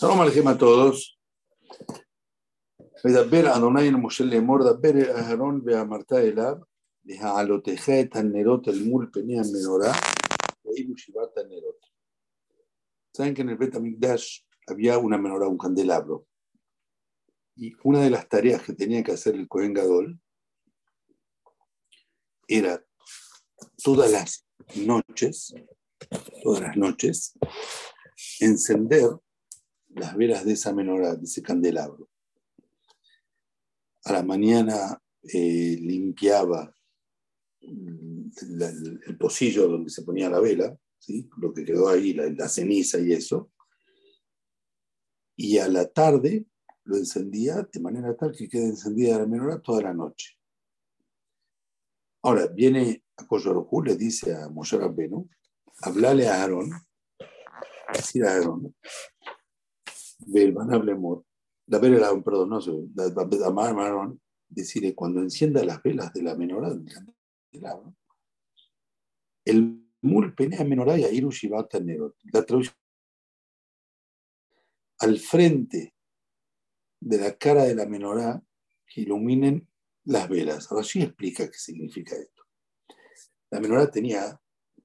Shalom Alejem a todos. מדבר אדוני אל משה לאמור, דבר אל אהרון ואמרת אליו, להעלותך את הנרות אל מול פני המנורה, ואילו שבעת הנרות. Saben que en el Bet Amikdash había una menorá, un candelabro. Y una de las tareas que tenía que hacer el Kohen Gadol era todas las noches, todas las noches, encender las velas de esa menorá, de ese candelabro. A la mañana eh, limpiaba el, el, el, pocillo donde se ponía la vela, ¿sí? lo que quedó ahí, la, la, ceniza y eso. Y a la tarde lo encendía de manera tal que quede encendida la menorá toda la noche. Ahora, viene a Koyorojú, le dice a Moshe Rabbenu, hablale a Aarón, decir a Aarón, Belbanablemor, Daber el Aarón, perdón, no Amar Aarón, decirle, cuando encienda las velas de la menorá del candelabro, el mul penea menorá y airu shivata nerot. La traducción al frente de la cara de la menorá que iluminen las velas. Ahora sí explica qué significa esto. La menorá tenía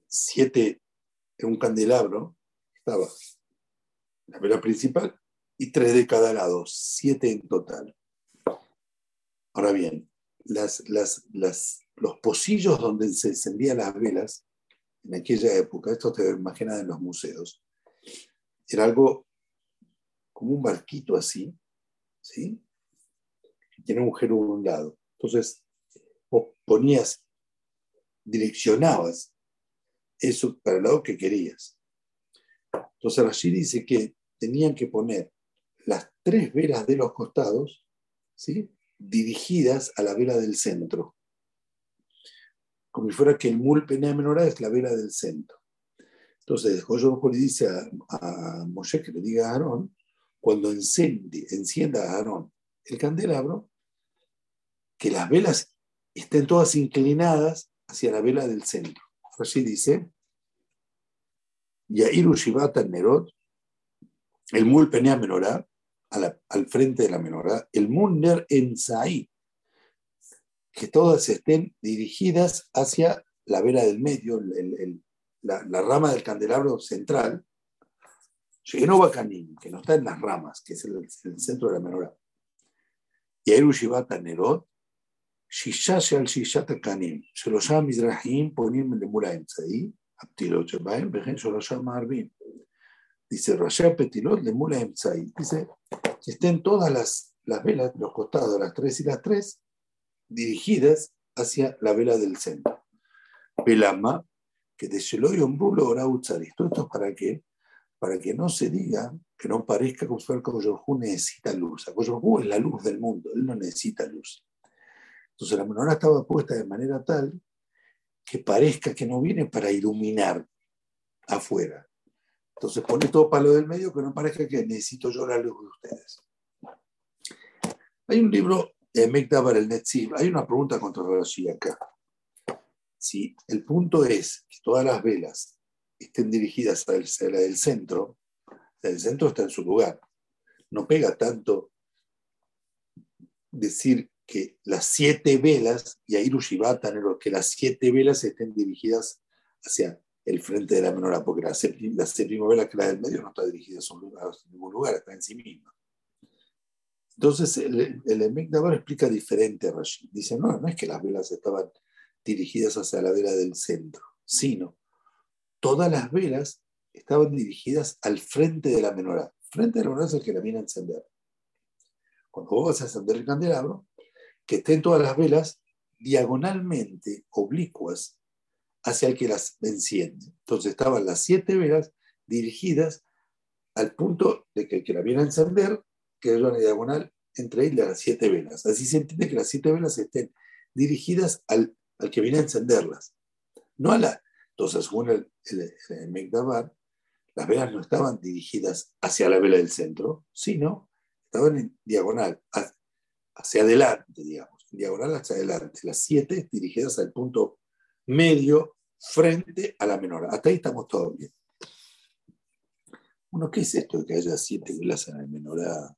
siete, en un candelabro, estaba la vela principal y tres de cada lado, siete en total. Ahora bien, las, las, las, los pocillos donde se encendían las velas en aquella época, esto te imaginas en los museos, era algo como un barquito así, ¿sí? Que tiene un agujero de un lado. Entonces, vos ponías, direccionabas eso para el lado que querías. Entonces, allí dice que tenían que poner las tres velas de los costados, ¿sí? dirigidas a la vela del centro. Como si fuera que el mul penea menorá es la vela del centro. Entonces, Joyo le dice a, a Moshe que le diga a Aarón, cuando enciende, encienda a Aarón el candelabro, que las velas estén todas inclinadas hacia la vela del centro. Así dice, Yairu Shivata Nerot, el mul penea menorá, al frente de la menorá, el Munner Enzai, que todas estén dirigidas hacia la vela del medio, el, el, la, la, rama del candelabro central, que no está en las ramas, que es el, el centro de la menorá. Y Shivata Nerot, Shisha Shal Shishat Kanim, Shelosha Mizrahim Ponim Lemura Emzai, Aptilot Shebaim, Bejen Shelosha Marbim. Dice Rasha Petilot Lemura Emzai. Dice que estén todas las, las velas, los costados, las tres y las tres, dirigidas hacia la vela del centro. Velama, que de Sheloy Ombrulo Ora Utzari. Esto es para qué? Para que no se diga, que no parezca como si Koyorhu necesita luz. Koyorhu es la luz del mundo, él no necesita luz. Entonces la menorá estaba puesta de manera tal que parezca que no viene para iluminar afuera. Entonces pone todo palo del medio que no parezca que necesito yo la luz de ustedes. Hay un libro de Mekdabar el Netziv, hay una pregunta controversial acá. Si el punto es que todas las velas estén dirigidas a la del centro, el centro está en su lugar. No pega tanto decir que las siete velas, y ahí Lushibatan, que las siete velas estén dirigidas hacia el frente de la menorá, porque la, séptima, la séptima vela, que la del medio, no está dirigida a, ningún lugar, está en sí misma. Entonces, el, el Emekdabar explica diferente a Rashid. Dice, no, no es que las velas estaban dirigidas hacia la vela del centro, sino todas las velas estaban dirigidas al frente de la menorá. Frente de la menorá es el que la viene a encender. Cuando vos vas a encender el candelabro, que estén todas las velas diagonalmente oblicuas hacia el que las enciende. Entonces estaban las siete velas dirigidas al punto de que el que la viene a encender, que es una diagonal entre ellas las siete velas. Así se entiende que las siete velas estén dirigidas al, al que viene a encenderlas. No a la. Entonces, según el, el, las velas no estaban dirigidas hacia la vela del centro, sino estaban en diagonal, hacia adelante, digamos, en diagonal hacia adelante. Las siete dirigidas al punto medio frente a la menor. Hasta ahí estamos todos bien. Bueno, ¿qué es esto de que haya siete velas en el menorá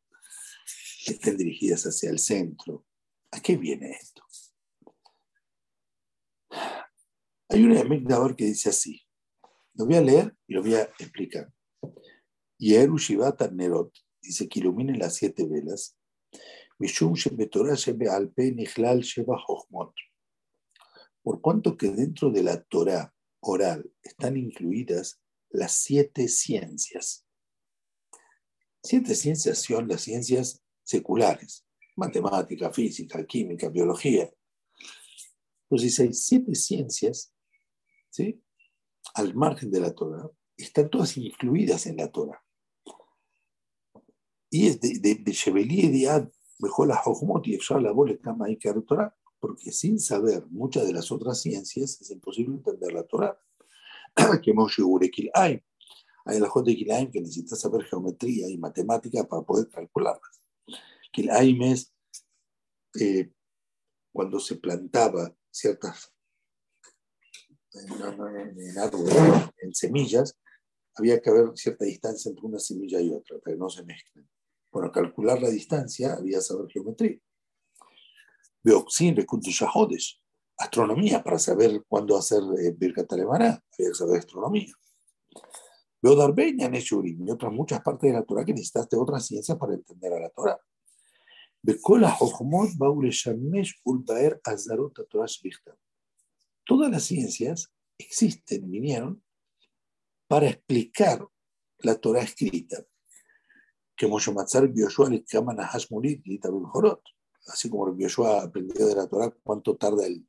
que estén dirigidas hacia el centro? ¿A qué viene esto? Hay una de que dice así. Lo voy a leer y lo voy a explicar. Yeru Shivata Nerot dice que iluminen las siete velas. Por cuanto que dentro de la Torah oral están incluidas las siete ciencias. Siete ciencias son las ciencias seculares, matemática, física, química, biología. Entonces hay siete ciencias, ¿sí? al margen de la Torah, están todas incluidas en la Torah. Y es de, de, de mejor la Jochmot y la Cama Torah, porque sin saber muchas de las otras ciencias es imposible entender la Torah. que hay. La de Kilaim que necesita saber geometría y matemática para poder calcularlas. Kilaim es eh, cuando se plantaba ciertas en, árboles, en semillas, había que haber cierta distancia entre una semilla y otra para que no se mezclen. Para calcular la distancia había saber geometría. Beoxin, Shahodesh, astronomía, para saber cuándo hacer eh, Birkat había que saber astronomía. Veo Darbeña, Neshurim y otras muchas partes de la Torah que necesitaste otras ciencias para entender a la Torah. Todas las ciencias existen, vinieron para explicar la Torah escrita. Que Moshe Matzar llaman a Hashmurit y también Jorot. Así como Yoshua aprendió de la Torah cuánto tarda el,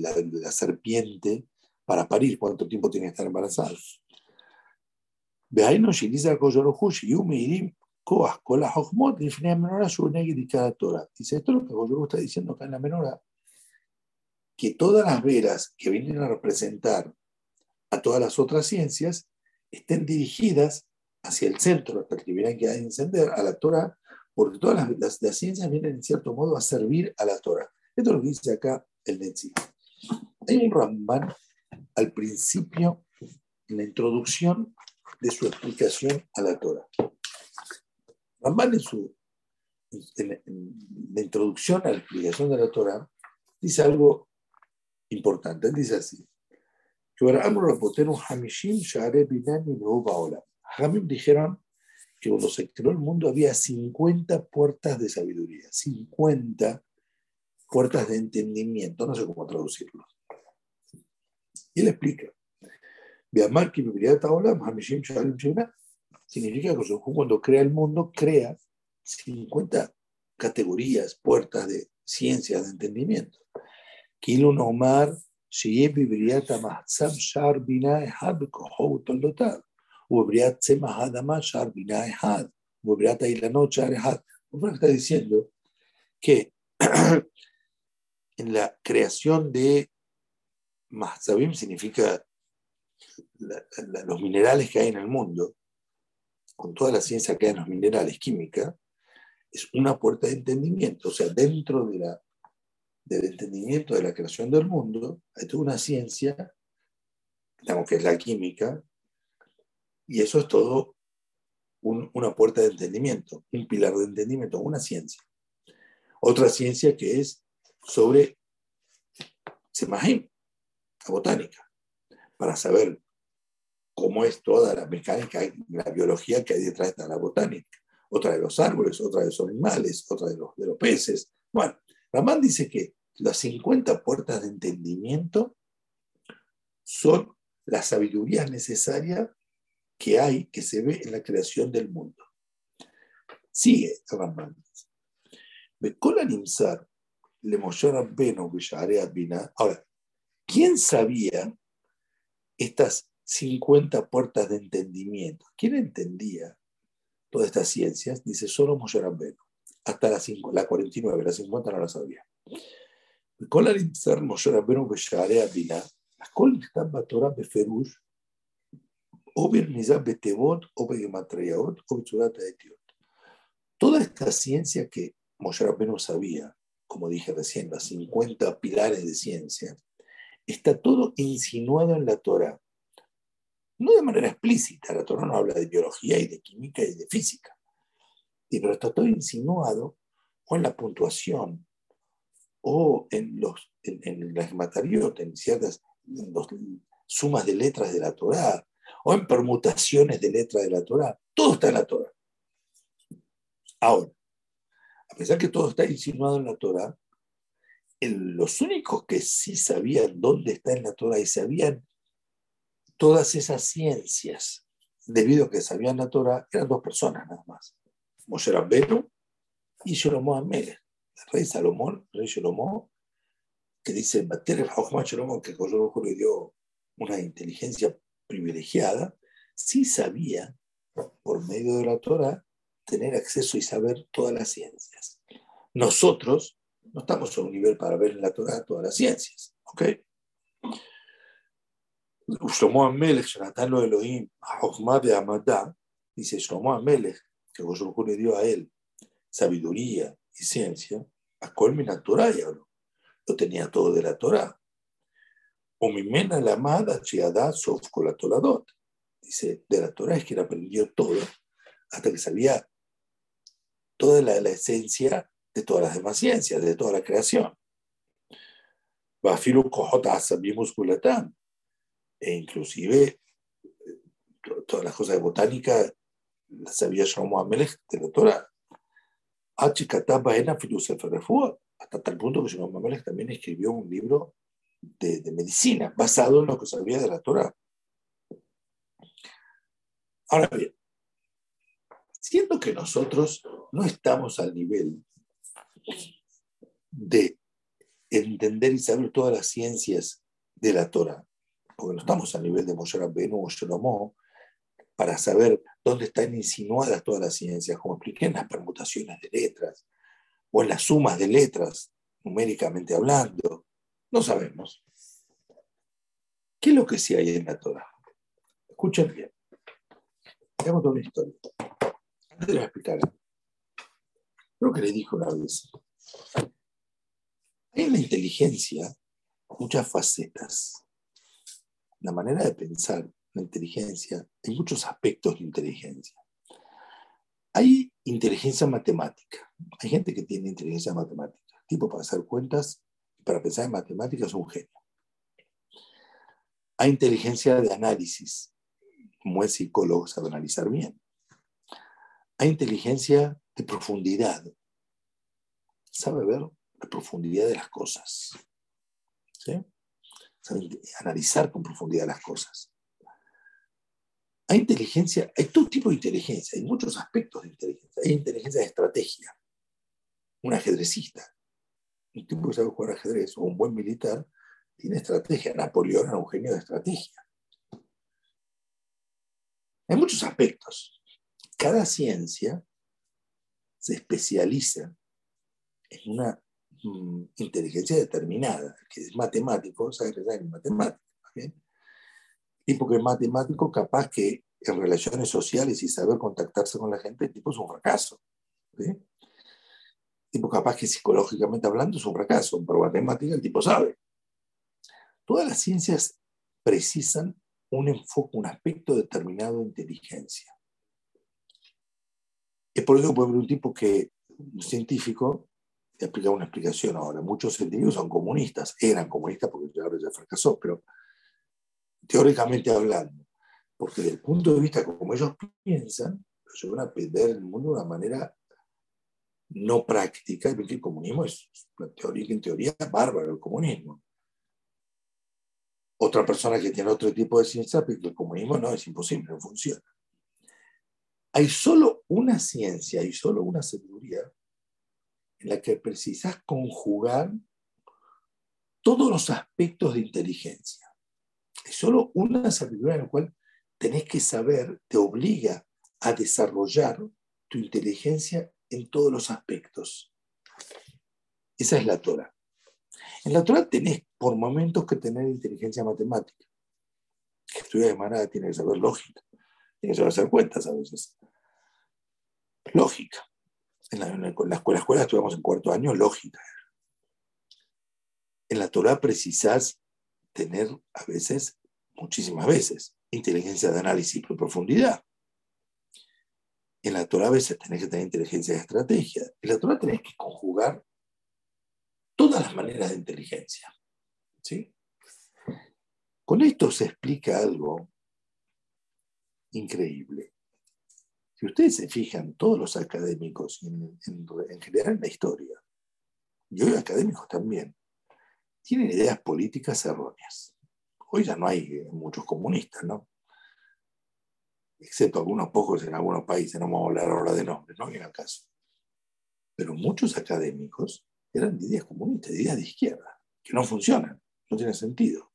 la, serpiente para parir, cuánto tiempo tiene que estar embarazada. Dice esto es lo que Koyoro está diciendo acá en la menora, que todas las veras que vienen a representar a todas las otras ciencias estén dirigidas hacia el centro, hasta que vienen que hay encender a la Torah, porque todas las, las, ciencias vienen en cierto modo a servir a la Torah. Esto es lo que dice acá el Netzi. Hay un Ramban al principio, en la introducción de su explicación a la Torah. Ramban en, su, en, la introducción a la explicación de la Torah dice algo importante. Él dice así. Hamim dijeron que cuando se creó el mundo había 50 puertas de sabiduría, 50 puertas de entendimiento, no sé cómo traducirlo. Y él explica, significa que cuando crea el mundo, crea 50 categorías, puertas de ciencias de entendimiento. Kilun Omar, Shieb Bibriata Mahzab Sharbina Hab Kohoutal Dotar. Uberiat Tzemah Adama Shar Binah Ehad, Uberiat Ailanot Shar Ehad. está diciendo que en la creación de Mahzabim significa la, la, los minerales que hay en el mundo, con toda la ciencia que hay en los minerales química, es una puerta de entendimiento. O sea, dentro de la, del entendimiento de la creación del mundo, hay toda una ciencia, digamos que es la química, y eso es todo una puerta de entendimiento, un pilar de entendimiento, una ciencia. Otra ciencia que es sobre Semahim, la botánica, para saber cómo es toda la mecánica y la biología que hay detrás de la botánica. Otra de los árboles, otra de los animales, otra de los, de los peces. Bueno, Ramán dice que las 50 puertas de entendimiento son la sabiduría necesaria que hay, que se ve en la creación del mundo. Sigue Ramán. Ahora, ¿quién sabía estas 50 puertas de entendimiento. ¿Quién entendía todas estas ciencias? Dice solo Moshe Rabbenu. Hasta la, 5, la 49, la 50 no la sabía. כל הנמצא משה רבנו בשערי הבינה, הכל נכתב בתורה בפירוש, o Birmizá Betebot, o Begematrayaot, Toda esta ciencia que Moshe Rabbeinu sabía, como dije recién, las 50 pilares de ciencia, está todo insinuado en la Torah. No de manera explícita, la Torah no habla de biología y de química y de física, pero está todo insinuado o en la puntuación o en, los, en, en las materias, en ciertas en los, sumas de letras de la Torah, o en permutaciones de letras de la Torah. Todo está en la Torah. Ahora, a pesar que todo está insinuado en la Torah, los únicos que sí sabían dónde está en la Torah y sabían todas esas ciencias, debido a que sabían la Torah, eran dos personas nada más. Moshe Rabbeinu y Shlomo Amelech. El rey Salomón, el rey Shlomo, que dice, el Shlomo, que le dio una inteligencia privilegiada, sí sabía, por medio de la Torah, tener acceso y saber todas las ciencias. Nosotros no estamos a un nivel para ver en la Torah todas las ciencias. ¿Ok? Shlomo Amelech, Jonathan lo Elohim, de Amadá, dice Shlomo Amelech, que Goshurhu le dio a él sabiduría y ciencia, a Colmi Torah ya lo, lo tenía todo de la Torah. O Mimena la amada Chiadá Sof Toladot. Dice, de la Torah es él aprendió todo, hasta que sabía toda la, la esencia de todas las demás ciencias, de toda la creación. Bafilu Gulatán. E inclusive todas las cosas de botánica las sabía Shlomo Amelech de la Torah. Hasta tal punto que Shlomo Amelech también escribió un libro de, de, medicina basado en lo que sabía de la Torah. Ahora bien, siento que nosotros no estamos al nivel de entender y saber todas las ciencias de la Torah, porque no estamos al nivel de Moshe Rabbeinu o Shlomo, para saber dónde están insinuadas todas las ciencias, como expliqué en las permutaciones de letras o en las sumas de letras, numéricamente hablando. No sabemos. ¿Qué es lo que sí hay en la Torah? Escuchen bien. Veamos una historia. Antes de explicar, creo que le dijo una vez hay en la inteligencia muchas facetas. La manera de pensar, la inteligencia, hay muchos aspectos de inteligencia. Hay inteligencia matemática. Hay gente que tiene inteligencia matemática. Tipo para hacer cuentas, para pensar en matemáticas un genio. Hay inteligencia de análisis. Como es psicólogo, sabe analizar bien. Hay inteligencia de profundidad sabe ver la profundidad de las cosas. ¿sí? Sabe analizar con profundidad las cosas. Hay inteligencia, hay todo tipo de inteligencia, hay muchos aspectos de inteligencia. Hay inteligencia de estrategia. Un ajedrecista, un tipo que sabe jugar ajedrez o un buen militar, tiene estrategia. Napoleón era un genio de estrategia. Hay muchos aspectos. Cada ciencia se especializa en una mm, inteligencia determinada, que es matemático, sabe pensar en matemáticas. Y porque es matemático, capaz que en relaciones sociales y saber contactarse con la gente, el tipo es un fracaso. ¿sí? Tipo capaz que psicológicamente hablando es un fracaso, pero matemática el tipo sabe. Todas las ciencias precisan un enfoque, un aspecto determinado de inteligencia. Es por eso que puede haber un tipo que, un científico, te explicar una explicación ahora. Muchos científicos son comunistas, eran comunistas porque ahora ya fracasó, pero teóricamente hablando, porque desde el punto de vista como ellos piensan, se van a perder el mundo de una manera no práctica, porque el comunismo es una teoría que en teoría es bárbaro, el comunismo. Otra persona que tiene otro tipo de ciencia, porque el comunismo no es imposible, no funciona. Hay solo una ciencia y solo una sabiduría en la que precisas conjugar todos los aspectos de inteligencia. Es solo una sabiduría en la cual tenés que saber, te obliga a desarrollar tu inteligencia en todos los aspectos. Esa es la Torah. En la Torah tenés por momentos que tener inteligencia matemática. Que estudia de manera tiene que saber lógica, tiene que saber hacer cuentas a veces. Lógica en la, escuela, escuela estudiamos en cuarto año lógica. En la Torah precisas tener a veces, muchísimas veces, inteligencia de análisis por profundidad. En la Torah a veces tenés que tener inteligencia de estrategia. En la Torah tenés que conjugar todas las maneras de inteligencia. ¿sí? Con esto se explica algo increíble. Si ustedes se fijan, todos los académicos, en, general en la historia, y hoy académicos también, tienen ideas políticas erróneas. Hoy ya no hay muchos comunistas, ¿no? Excepto algunos pocos en algunos países, no vamos a hablar ahora de nombres, no viene al caso. Pero muchos académicos eran de ideas comunistas, de ideas de izquierda, que no funcionan, no tienen sentido.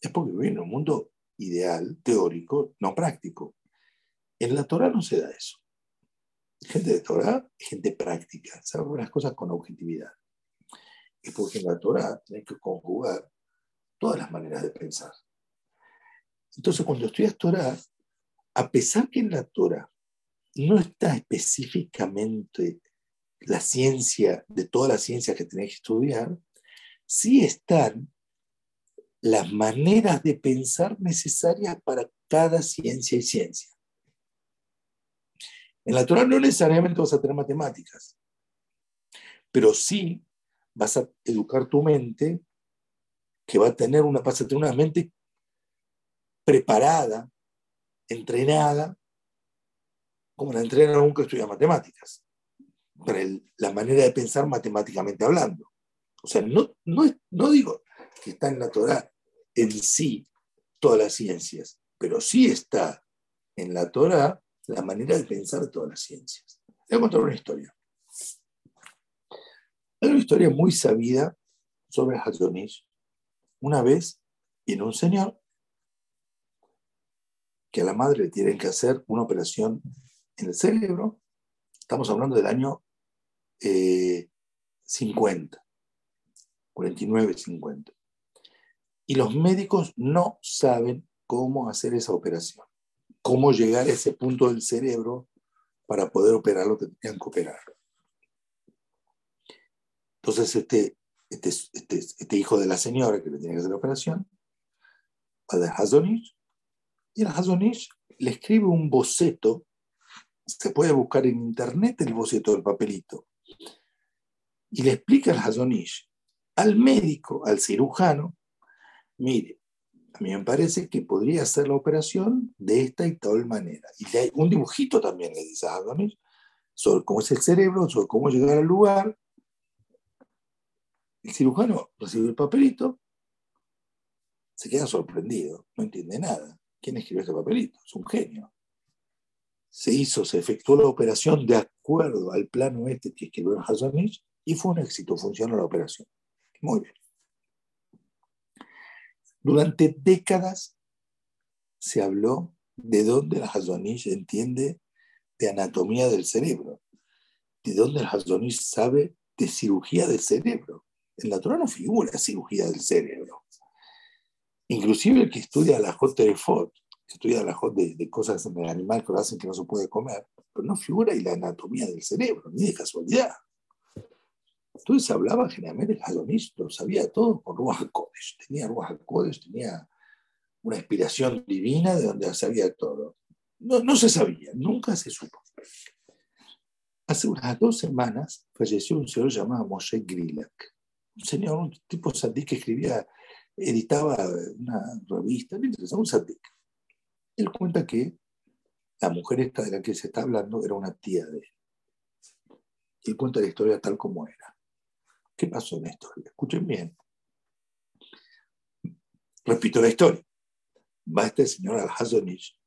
Es porque viven en un mundo ideal, teórico, no práctico. En la Torah no se da eso. Gente de Torah gente práctica, sabe las cosas con objetividad. Es porque en la Torah hay que conjugar todas las maneras de pensar. Entonces, cuando estudias Torah, a pesar que en la Torah no está específicamente la ciencia, de todas las ciencias que tenés que estudiar, sí están las maneras de pensar necesarias para cada ciencia y ciencia. En la Torah no necesariamente vas a tener matemáticas, pero sí vas a educar tu mente, que va a tener una, vas a tener una mente preparada, entrenada, como la entrena un que estudia matemáticas, para la manera de pensar matemáticamente hablando. O sea, no, no, no digo que está en la Torah en sí todas las ciencias, pero sí está en la Torah la manera de pensar todas las ciencias. Voy a contar una historia. Hay una historia muy sabida sobre Hazonish. Una vez en un señor que a la madre le tienen que hacer una operación en el cerebro. Estamos hablando del año 50, 49, 50. Y los médicos no saben cómo hacer esa operación, cómo llegar a ese punto del cerebro para poder operar lo que tenían que operar. Entonces, este, este, este, este hijo de la señora que le tiene que hacer la operación va de Hazonish y el Hazonish le escribe un boceto. Se puede buscar en internet el boceto del papelito y le explica al Hazonish, al médico, al cirujano, mire, a mí me parece que podría hacer la operación de esta y tal manera. Y un dibujito también, le dice a Hazonish, sobre cómo es el cerebro, sobre cómo llegar al lugar. El cirujano recibe el papelito, se queda sorprendido, no entiende nada. ¿Quién escribió este papelito? Es un genio. Se hizo, se efectuó la operación de acuerdo al plano este que escribió Hazonish y fue un éxito, funcionó la operación. Muy bien. Durante décadas se habló de dónde el Hazonish entiende de anatomía del cerebro, de dónde el Hazonish sabe de cirugía del cerebro. En la Torah no figura cirugía del cerebro. Inclusive el que estudia la J.F.O.T., que estudia la de, de cosas en el animal que lo hacen que no se puede comer, pero no figura y la anatomía del cerebro, ni de casualidad. Entonces hablaba generalmente el Hadonish, sabía todo con Ruach Kodesh. Tenía Ruach Kodesh, tenía una inspiración divina de donde sabía todo. No, no se sabía, nunca se supo. Hace unas dos semanas falleció un señor llamado Moshe Grilak. Un señor, un tipo sadí que escribía, editaba una revista, un sadí. Él cuenta que la mujer esta de la que se está hablando era una tía de él. Él cuenta la historia tal como era. ¿Qué pasó en historia? Escuchen bien. Repito la historia. Va este señor al Hazonish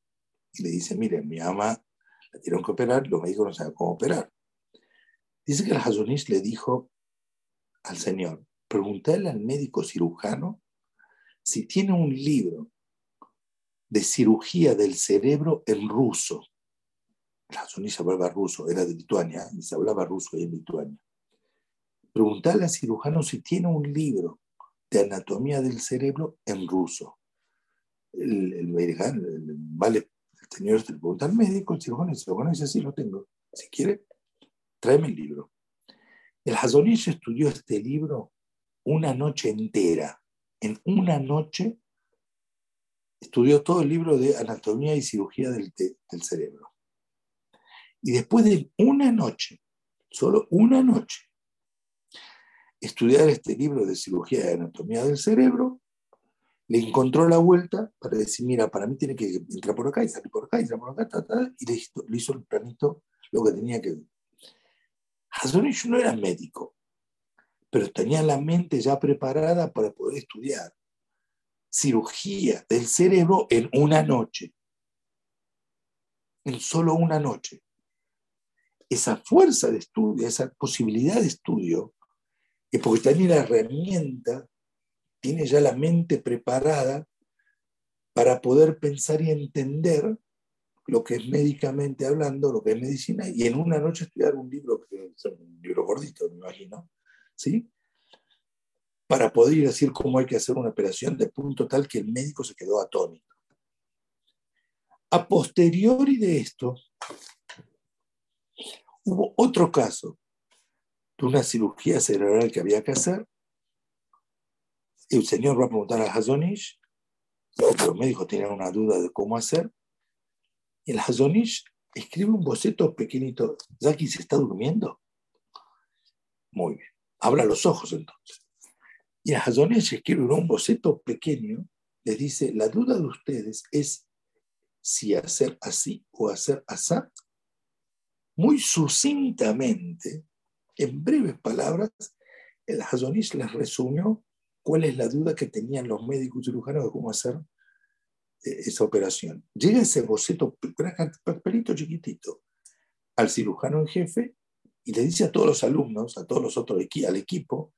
y le dice, miren, mi ama la tienen que operar, los médicos no saben cómo operar. Dice que el Hazonish le dijo al señor, preguntarle al médico cirujano si tiene un libro de cirugía del cerebro en ruso. El Hazonish hablaba ruso, era de Lituania, y se hablaba ruso ahí en Lituania preguntarle al cirujano si tiene un libro de anatomía del cerebro en ruso. El, el, vale, el señor le pregunta al médico, el cirujano, el cirujano dice, sí, lo tengo. Si quiere, tráeme el libro. El Hazonish estudió este libro una noche entera. En una noche estudió todo el libro de anatomía y cirugía del, cerebro. Y después de una noche, solo una noche, estudiar este libro de cirugía de anatomía del cerebro, le encontró la vuelta para decir, mira, para mí tiene que entrar por acá y salir por acá y entrar por acá, y le hizo, le hizo el planito lo que tenía que... Hazonish no era médico, pero tenía la mente ya preparada para poder estudiar cirugía del cerebro en una noche, en solo una noche. Esa fuerza de estudio, esa posibilidad de estudio, es porque tenía la herramienta, tiene ya la mente preparada para poder pensar y entender lo que es médicamente hablando, lo que es medicina, y en una noche estudiar un libro, un libro gordito, me imagino, ¿sí? Para poder decir cómo hay que hacer una operación de punto tal que el médico se quedó atónito. A posteriori de esto, hubo otro caso de una cirugía cerebral que había que hacer. El señor va a preguntar a Hazonish, los médicos tenían una duda de cómo hacer. Y el Hazonish escribe un boceto pequeñito. ¿Zaki se está durmiendo? Muy bien. Abra los ojos entonces. Y el Hazonish escribe un boceto pequeño. Les dice, la duda de ustedes es si hacer así o hacer así. Muy sucintamente, en breves palabras, el Hazonish les resumió cuál es la duda que tenían los médicos cirujanos de cómo hacer eh, esa operación. Llega ese boceto, papelito chiquitito, al cirujano en jefe y le dice a todos los alumnos, a todos los otros, al equipo,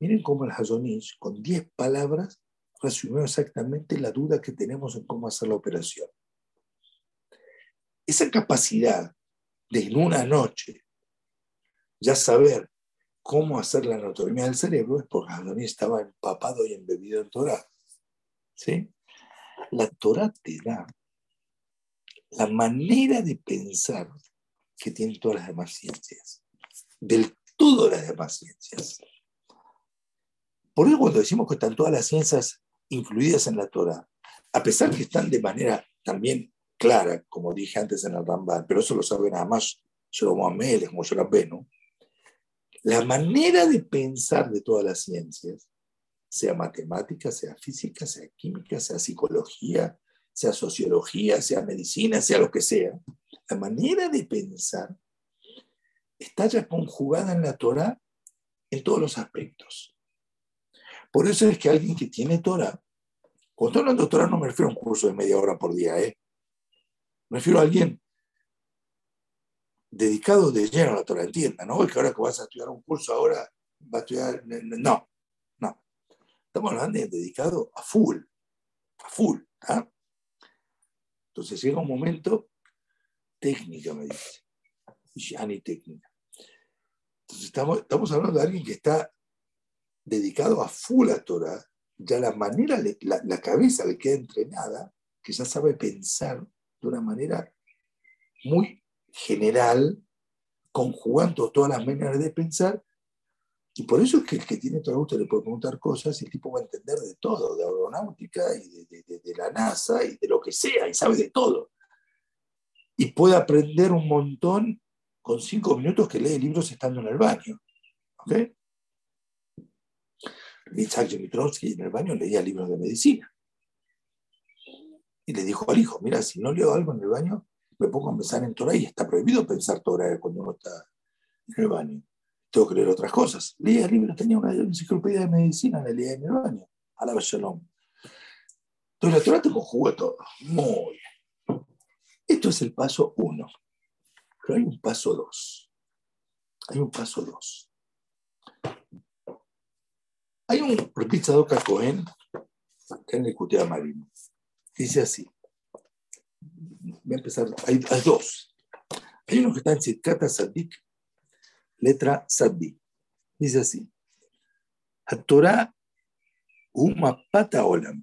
miren cómo el Hazonish, con 10 palabras, resumió exactamente la duda que tenemos en cómo hacer la operación. Esa capacidad de en una noche ya saber cómo hacer la anatomía del cerebro es porque Adonis estaba empapado y embebido en Torah. ¿Sí? La Torah te da la manera de pensar que tienen todas las demás ciencias, del todo las demás ciencias. Por eso cuando decimos que están todas las ciencias incluidas en la Torah, a pesar que están de manera también clara, como dije antes en el Ramban, pero eso lo sabe nada más Shlomo Amelech, como ¿no? la manera de pensar de todas las ciencias, sea matemática, sea física, sea química, sea psicología, sea sociología, sea medicina, sea lo que sea, la manera de pensar está ya conjugada en la Torah en todos los aspectos. Por eso es que alguien que tiene Torah, cuando estoy hablando de Torah no me refiero a un curso de media hora por día, ¿eh? me refiero a alguien dedicado de lleno a la Torah, entienda, no es que ahora que vas a estudiar un curso, ahora va a estudiar, no, no. Estamos hablando de dedicado a full, a full. ¿ah? Entonces llega un momento, técnica me dice, ya ni técnica. Entonces estamos, estamos hablando de alguien que está dedicado a full a Torah, ya la manera, la cabeza le queda entrenada, que ya sabe pensar de una manera muy general, conjugando todas las maneras de pensar, y por eso es que el que tiene todo gusto le puede preguntar cosas el tipo va a entender de todo, de aeronáutica y de, la NASA y de lo que sea, y sabe de todo. Y puede aprender un montón con cinco minutos que lee libros estando en el baño. ¿Ok? Isaac Mitrovsky en el baño leía libros de medicina. Y le dijo al hijo, mira, si no leo algo en el baño, me pongo a pensar en Torah y está prohibido pensar Torah cuando uno está en el baño. Tengo que leer otras cosas. Leía libros, tenía una enciclopedia de medicina, la leía en el baño. A la Shalom. Entonces la Torah te conjuga todo. Muy bien. Esto es el paso uno. Pero hay un paso dos. Hay un paso dos. Hay un Doka Cohen, que en el Marino. Dice así voy a empezar, hay, dos. Hay uno que está en Sitkata Sadik, letra Saddi. Dice así, la Torah, un mapata olam.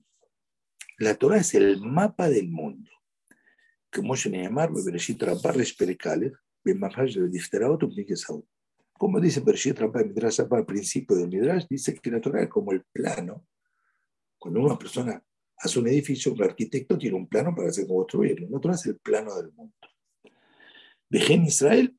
La Torah es el mapa del mundo. Como se llama, Bereshit Rabba Resperekalev, Bemafaj de Difteraot, Como dice Bereshit Rabba al principio del Midrash, dice que la Torah es como el plano. Cuando una persona hace un edificio, un arquitecto tiene un plano para hacer construirlo. El otro es el plano del mundo. Vejen Israel,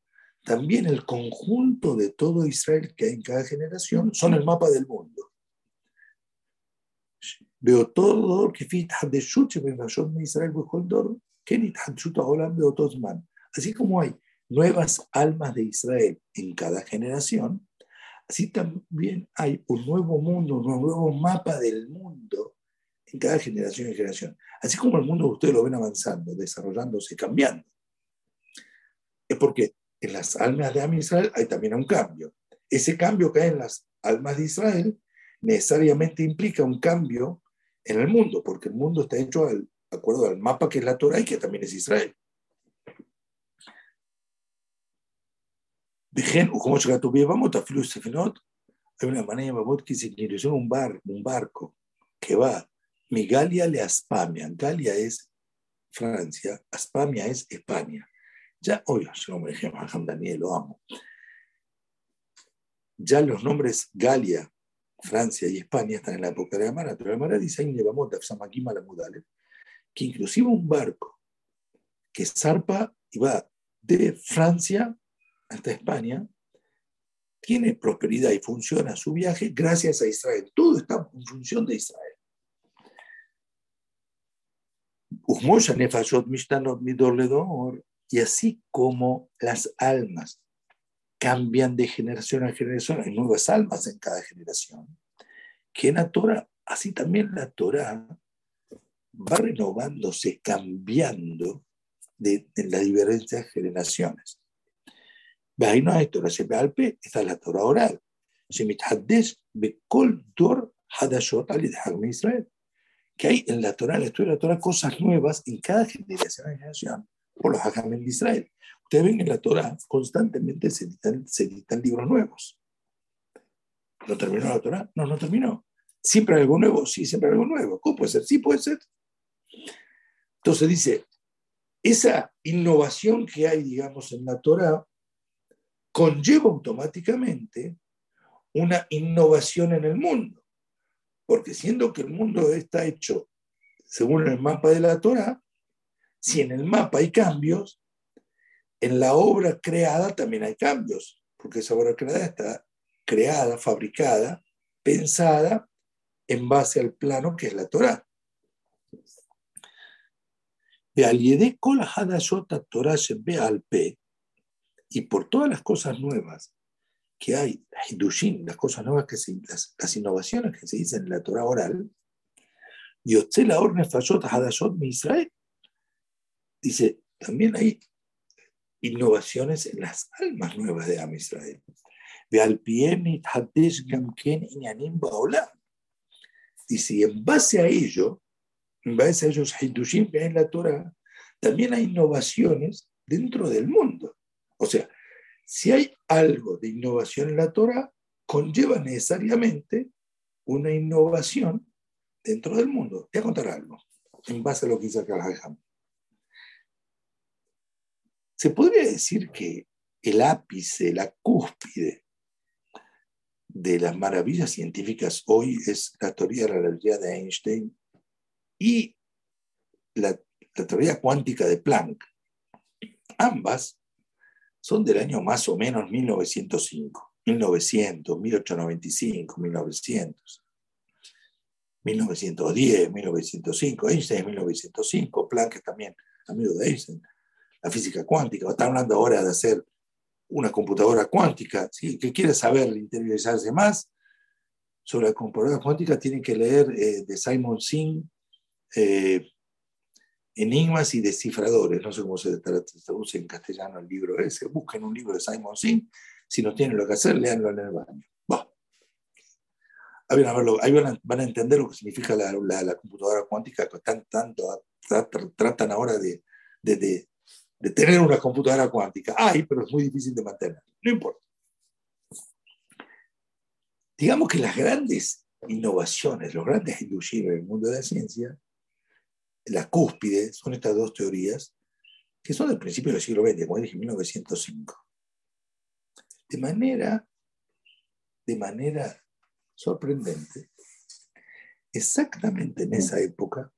también el conjunto de todo Israel que hay en cada generación son el mapa del mundo. Veo todo que Israel Así como hay nuevas almas de Israel en cada generación, así también hay un nuevo mundo, un nuevo mapa del mundo en cada generación y generación. Así como el mundo ustedes lo ven avanzando, desarrollándose, cambiando. Es porque en las almas de Israel hay también un cambio. Ese cambio que hay en las almas de Israel necesariamente implica un cambio en el mundo, porque el mundo está hecho al, de acuerdo al mapa que es la Torah y que también es Israel. hay una manera que se un, bar, un barco que va mi Galia le Aspamia. Galia es Francia, Aspamia es España. Ya, yo me dije, Daniel, lo amo. Ya los nombres Galia, Francia y España están en la época de Amara, pero dice la Mudale, que inclusive un barco que zarpa y va de Francia hasta España, tiene prosperidad y funciona su viaje gracias a Israel. Todo está en función de Israel. Y así como las almas cambian de generación a generación, hay nuevas almas en cada generación, que en la Torah, así también la Torah va renovándose, cambiando de, las diferentes generaciones. Ahí no hay Torah Alpe, está la Torah oral. Que hay en la Torah, en la historia de la Torah, cosas nuevas en cada generación y por los Hajamim de Israel. Ustedes ven en la Torah constantemente se editan, se editan libros nuevos. ¿No terminó la Torah? No, no terminó. ¿Siempre hay algo nuevo? Sí, siempre hay algo nuevo. ¿Cómo puede ser? Sí, puede ser. Entonces dice, esa innovación que hay, digamos, en la Torah conlleva automáticamente una innovación en el mundo. Porque siendo que el mundo está hecho según el mapa de la Torah, si en el mapa hay cambios, en la obra creada también hay cambios, porque esa obra creada está creada, fabricada, pensada en base al plano que es la Torah. Y por todas las cosas nuevas que hay, las cosas nuevas, que las, las, innovaciones que se dicen en la Torah oral, la Israel. Dice, también hay innovaciones en las almas nuevas de Am Israel. Dice, en base a ello, en base a ellos Hidushim que hay en la Torah, también hay innovaciones dentro del mundo. O sea, si hay algo de innovación en la Torah, conlleva necesariamente una innovación dentro del mundo. Voy a contar algo, en base a lo que dice acá Se podría decir que el ápice, la cúspide de las maravillas científicas hoy es la teoría de la relatividad de Einstein y la, teoría cuántica de Planck. Ambas son del año más o menos 1905, 1900, 1895, 1900. 1910, 1905, Einstein 1905, Planck también amigo de Einstein, la física cuántica, está hablando ahora de hacer una computadora cuántica, ¿sí? quiere saber interiorizarse más sobre la computadora cuántica, tiene que leer eh, de Simon Singh eh, Enigmas y descifradores, no sé cómo se traduce en castellano el libro ese, busquen un libro de Simon Singh, si no tienen lo que hacer, leanlo en el baño. ahí van a, entender lo que significa la, computadora cuántica, que están tanto, tratan ahora de, tener una computadora cuántica. Hay, pero es muy difícil de mantener. No importa. Digamos que las grandes innovaciones, los grandes inducidos en el mundo de la ciencia, la cúspide, son estas dos teorías que son del principio del siglo XX, como dije, 1905. De manera, de manera sorprendente, exactamente en esa época,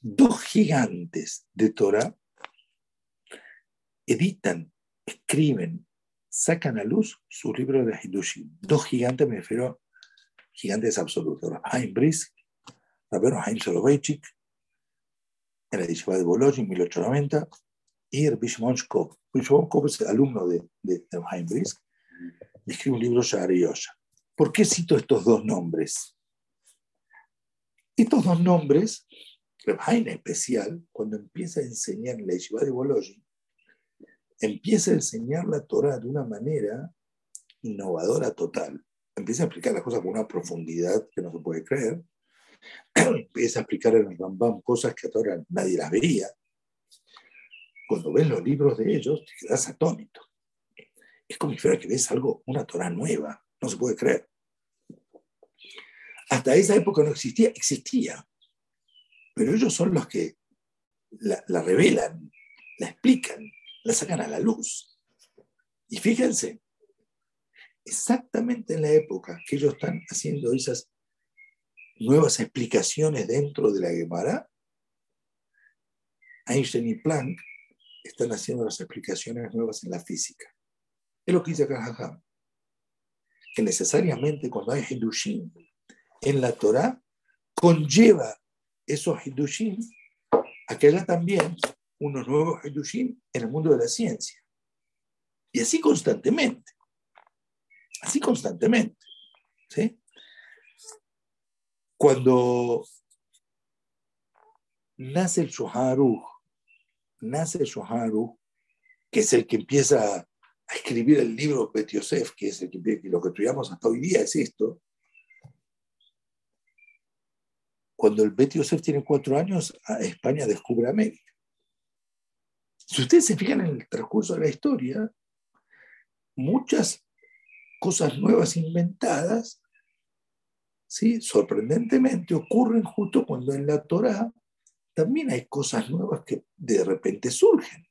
dos gigantes de Torah editan, escriben, sacan a luz su libro de Hidushim. Dos gigantes, me refiero gigantes absolutos. Haim Brisk, Rabero Haim Soloveitchik, en la Yeshiva de Bologna en 1890, y el Bishmon Shkov. es alumno de, de, Haim Brisk, escribe un libro Yosha. ¿Por qué cito estos dos nombres? Estos dos nombres, Reb en especial, cuando empieza a enseñar en la Yeshiva de Bologna, empieza a enseñar la Torah de una manera innovadora total. Empieza a explicar las cosas con una profundidad que no se puede creer. empieza a explicar en el Bambam cosas que hasta ahora nadie las veía. Cuando ves los libros de ellos, te quedas atónito. Es como si fuera que ves algo, una Torah nueva. No se puede creer. Hasta esa época no existía, existía. Pero ellos son los que la revelan, la explican, la sacan a la luz. Y fíjense, exactamente en la época que ellos están haciendo esas nuevas explicaciones dentro de la Gemara, Einstein y Planck están haciendo las explicaciones nuevas en la física. Es lo que dice acá que necesariamente cuando hay Hidushim en la Torah, conlleva esos Hidushim a que haya también unos nuevos Hidushim en el mundo de la ciencia. Y así constantemente. Así constantemente. Cuando nace el Shoharu, nace el Shoharu, que es el que empieza a escribir el libro Bet Yosef, que es el que, lo que estudiamos hasta hoy día, es esto. Cuando el Bet Yosef tiene cuatro años, España descubre América. Si ustedes se fijan en el transcurso de la historia, muchas cosas nuevas inventadas, ¿sí? sorprendentemente, ocurren justo cuando en la Torah también hay cosas nuevas que de repente surgen,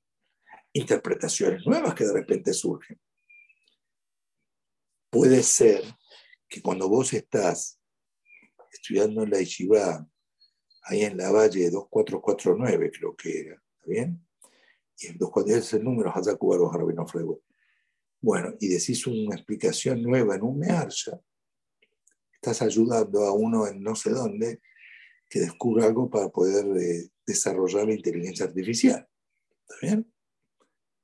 interpretaciones nuevas que de repente surgen. Puede ser que cuando vos estás estudiando en la Yeshiva, ahí en la Valle 2449, creo que era, ¿está bien? Y es el número Bueno, y decís una explicación nueva en un Mearsha, estás ayudando a uno en no sé dónde que descubra algo para poder eh, desarrollar la inteligencia artificial. ¿Está bien?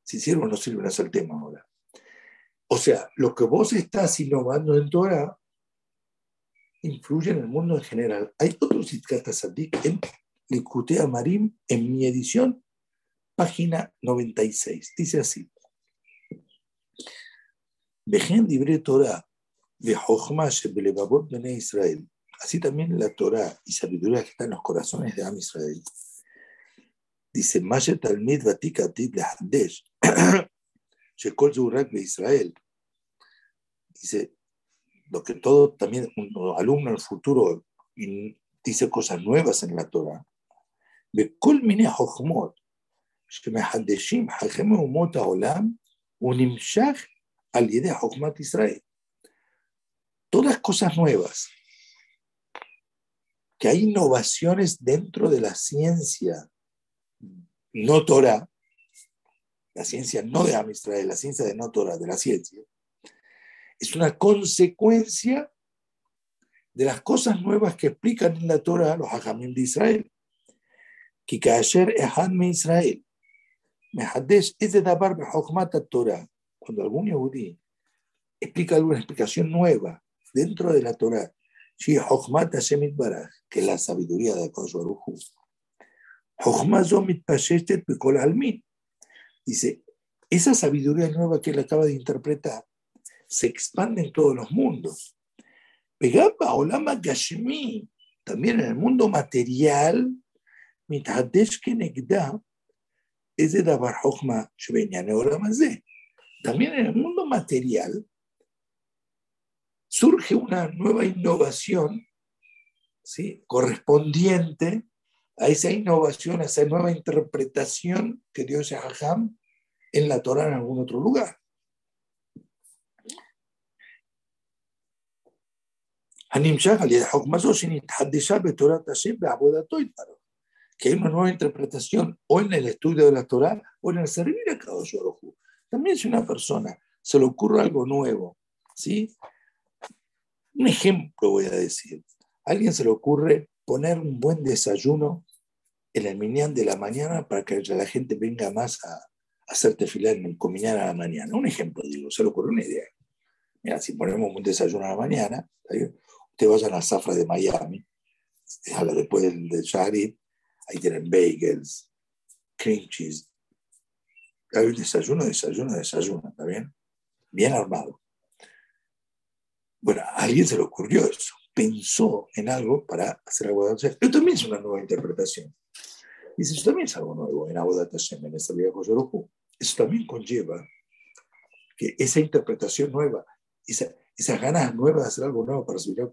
Si sirve o no sirve, no es el tema ahora. O sea, lo que vos estás innovando en Torah influye en el mundo en general. Hay otros Sitkat en Likutea Marim, en mi edición, página 96. Dice así. Vejen libre Torah, de Israel. Así también la Torah y sabiduría que está en los corazones de Am Israel. Dice, Mashet Talmid Vatikatit Lehadesh, Shekol de Israel. Dice, lo que todo también un alumno en el futuro dice cosas nuevas en la Torah. Bekol Mine Jochmot, שמחדשים חכמי אומות העולם, הוא נמשך al ידי חוכמת Israel. Todas cosas nuevas, que hay innovaciones dentro de la ciencia no Torah, la ciencia no de Am Israel, la ciencia de no Torah, de la ciencia, es una consecuencia de las cosas nuevas que explican en la Torah los hajamim de Israel. Que ayer es Mehadesh es de Dabar Behokmata Torah. Cuando algún Yehudi explica alguna explicación nueva dentro de la Torah, que es la sabiduría de Akosuaruhu. Dice, esa sabiduría nueva que él acaba de interpretar se expande en todos los mundos. Pegaba Olama Gashmi, también en el mundo material, Mitadesh Kenegda, איזה דבר חוכמה שבעניין העולם הזה. También en el mundo material surge una nueva innovación ¿sí? correspondiente a esa innovación, a esa nueva interpretación que dio ese Hajam en la Torah en algún otro lugar. que hay una nueva interpretación o en el estudio de la Torah o en el servir a cada uno. También si una persona se le ocurre algo nuevo, ¿sí? Un ejemplo voy a decir. A alguien se le ocurre poner un buen desayuno en el minián de la mañana para que la gente venga más a, hacerte filar en el comiñán a la mañana. Un ejemplo, digo, se le ocurre una idea. Mira, si ponemos un desayuno a la mañana, usted vaya a la zafra de Miami, después del, del Shahrid, ahí tienen bagels, cream cheese. Hay un desayuno, desayuno, desayuno, ¿está bien? Bien armado. Bueno, a alguien se le ocurrió eso, pensó en algo para hacer algo de Pero también es una nueva interpretación. Dice, eso también es algo nuevo en Abodat Hashem, en esta vida Eso también conlleva que esa interpretación nueva, esa, esas ganas nuevas de hacer algo nuevo para subir a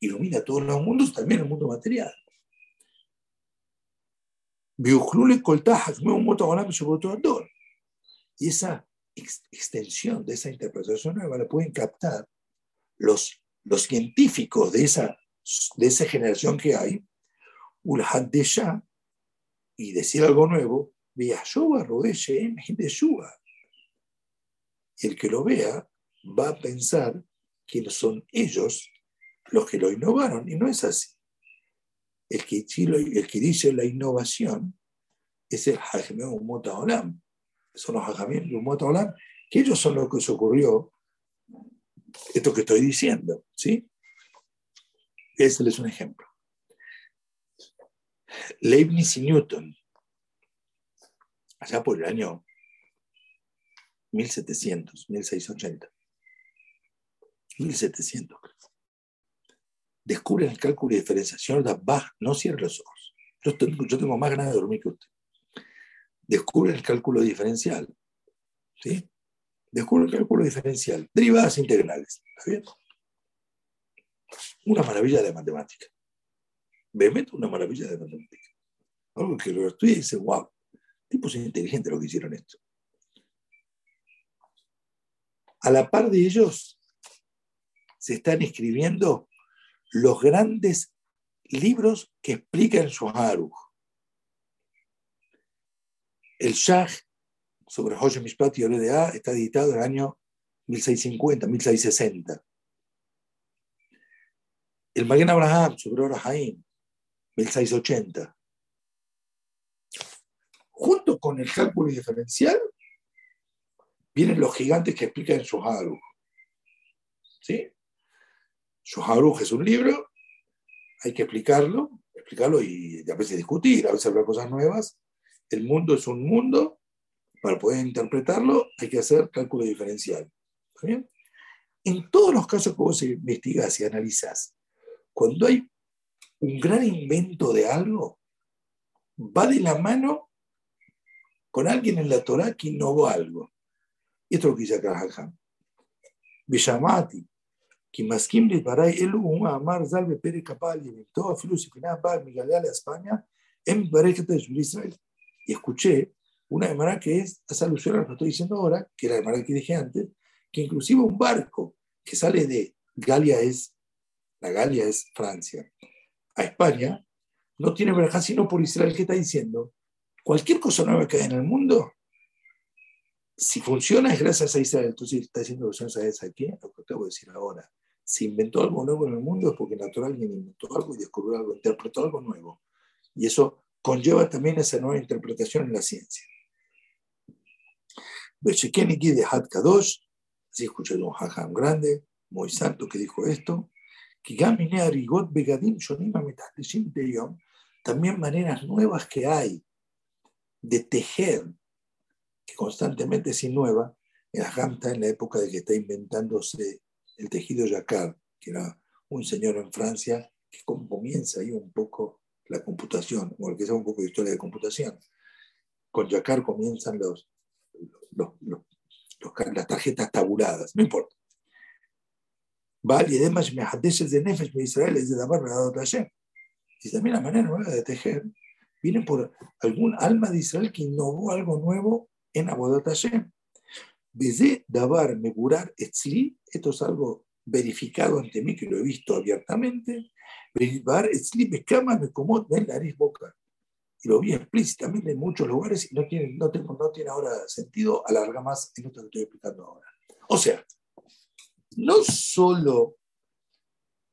ilumina todos los mundos, también el mundo material. Y esa extensión de esa interpretación nueva la pueden captar los, los científicos de esa, de esa generación que hay, y decir algo nuevo, y el que lo vea va a pensar que son ellos los que lo innovaron, y no es así el que, el que dice la innovación es el Hajime Umota Olam. Son los Hajime Umota Olam, que ellos son los que se ocurrió esto que estoy diciendo. ¿sí? Este es un ejemplo. Leibniz y Newton, allá por el año 1700, 1680, 1700, descubren el cálculo de diferenciación, va, no cierre los ojos. Yo tengo, más ganas de dormir que usted. Descubren el cálculo diferencial. ¿Sí? Descubren el cálculo diferencial. Derivadas integrales. ¿Está bien? Una maravilla de matemática. meto una maravilla de matemática. Algo que lo estudia y dice, wow, tipos inteligentes lo que hicieron esto. A la par de ellos, se están escribiendo los grandes libros que explican Shoharuch. El Shah sobre Hoshe Mishpat y Oredea está editado en el año 1650, 1660. El Magen Abraham sobre Orahaim, 1680. Junto con el cálculo diferencial, vienen los gigantes que explican Shoharuch. ¿Sí? Shoharuj es un libro, hay que explicarlo, explicarlo y a veces discutir, a veces hablar cosas nuevas. El mundo es un mundo, para poder interpretarlo hay que hacer cálculo diferencial. bien? En todos los casos que vos investigás y analizás, cuando hay un gran invento de algo, va de la mano con alguien en la Torah que innovó algo. Y esto es lo que dice acá Villamati, כי מסכים לדבריי אלו הוא מאמר ז"ל בפרק הבא על ימיתו, אפילו ספינה הבאה מגליה לאספניה, הם מברכת את ישראל. Y escuché una demara que es, hace alusión a lo que estoy diciendo ahora, que la demara que dije antes, que inclusive un barco que sale de Galia es, la Galia es Francia, a España, no tiene verja sino por Israel que está diciendo, cualquier cosa nueva que hay en el mundo, si funciona es gracias a Israel. Entonces está diciendo alusión a esa aquí, lo que acabo de decir ahora se inventó algo nuevo en el mundo es porque natural alguien inventó algo y descubrió algo, interpretó algo nuevo. Y eso conlleva también esa nueva interpretación en la ciencia. de Had Kadosh, así escuché un Hajam grande, muy santo, que dijo esto, que también maneras nuevas que hay de tejer, que constantemente se nueva, el Hajam está en la época de que está inventándose el tejido yacar, que era un señor en Francia que comienza ahí un poco la computación, o que sea un poco de historia de computación. Con Jacquard comienzan los, las tarjetas tabuladas, no importa. Vale, y además me de Nefesh de Israel es de Dabar Y también la manera nueva de tejer viene por algún alma de Israel que innovó algo nuevo en Abodat Hashem. Desde Dabar Megurar Etzli, esto es algo verificado ante mí, que lo he visto abiertamente. Dabar Etzli Bekama Mekomot Ben Laris Boca. Y lo vi explícitamente en muchos lugares y no tiene, no, tiene ahora sentido, alarga más en esto que estoy explicando ahora. O sea, no solo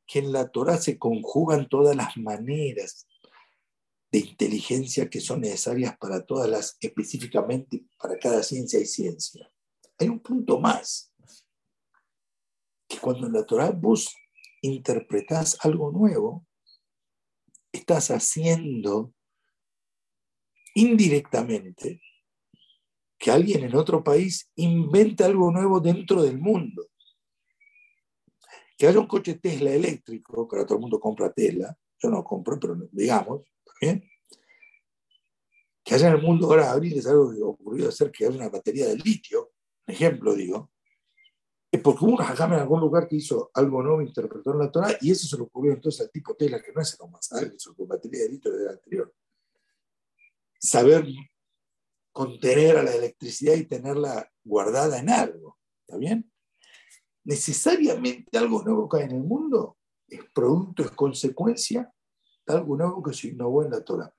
que en la Torah se conjugan todas las maneras de inteligencia que son necesarias para todas las, específicamente para cada ciencia y ciencia. Hay un punto más, que cuando en la Torah vos interpretás algo nuevo, estás haciendo indirectamente que alguien en otro país invente algo nuevo dentro del mundo. Que haya un coche Tesla eléctrico, que ahora todo el mundo compra Tesla, yo no compro, pero digamos, ¿eh? Que haya en el mundo ahora abrir es algo que hacer que haya una batería de litio, ejemplo digo, es porque hubo un hajam en algún lugar que hizo algo nuevo, interpretó en la Torah, y eso se le ocurrió entonces al tipo tela, que no es el alto, que con batería de litio del anterior. Saber contener a la electricidad y tenerla guardada en algo, ¿está bien? Necesariamente algo nuevo que hay en el mundo es producto, es consecuencia de algo nuevo que se innovó en la Torah.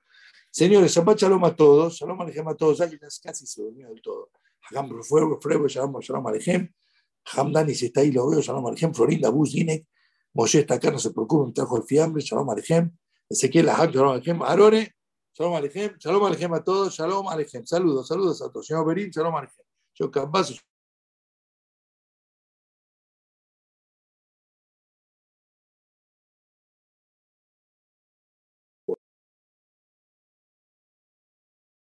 Señores, Shabbat Shalom a todos, Shalom Alejem a todos, alguien casi se durmió del todo. Hagam Fuego, Frego, Shalom, Shalom Alejem, Hamdani si está ahí lo veo, Shalom Alejem, Florinda, Bus, Dinek, Moshe está acá, no se preocupen, trajo el fiambre, Shalom Alejem, Ezequiel Aham, Shalom Alejem, Arone, Shalom Alejem, Shalom Alejem a todos, Shalom Alejem, saludos, saludos a todos, señor Berín, Shalom Alejem, yo Cambazo,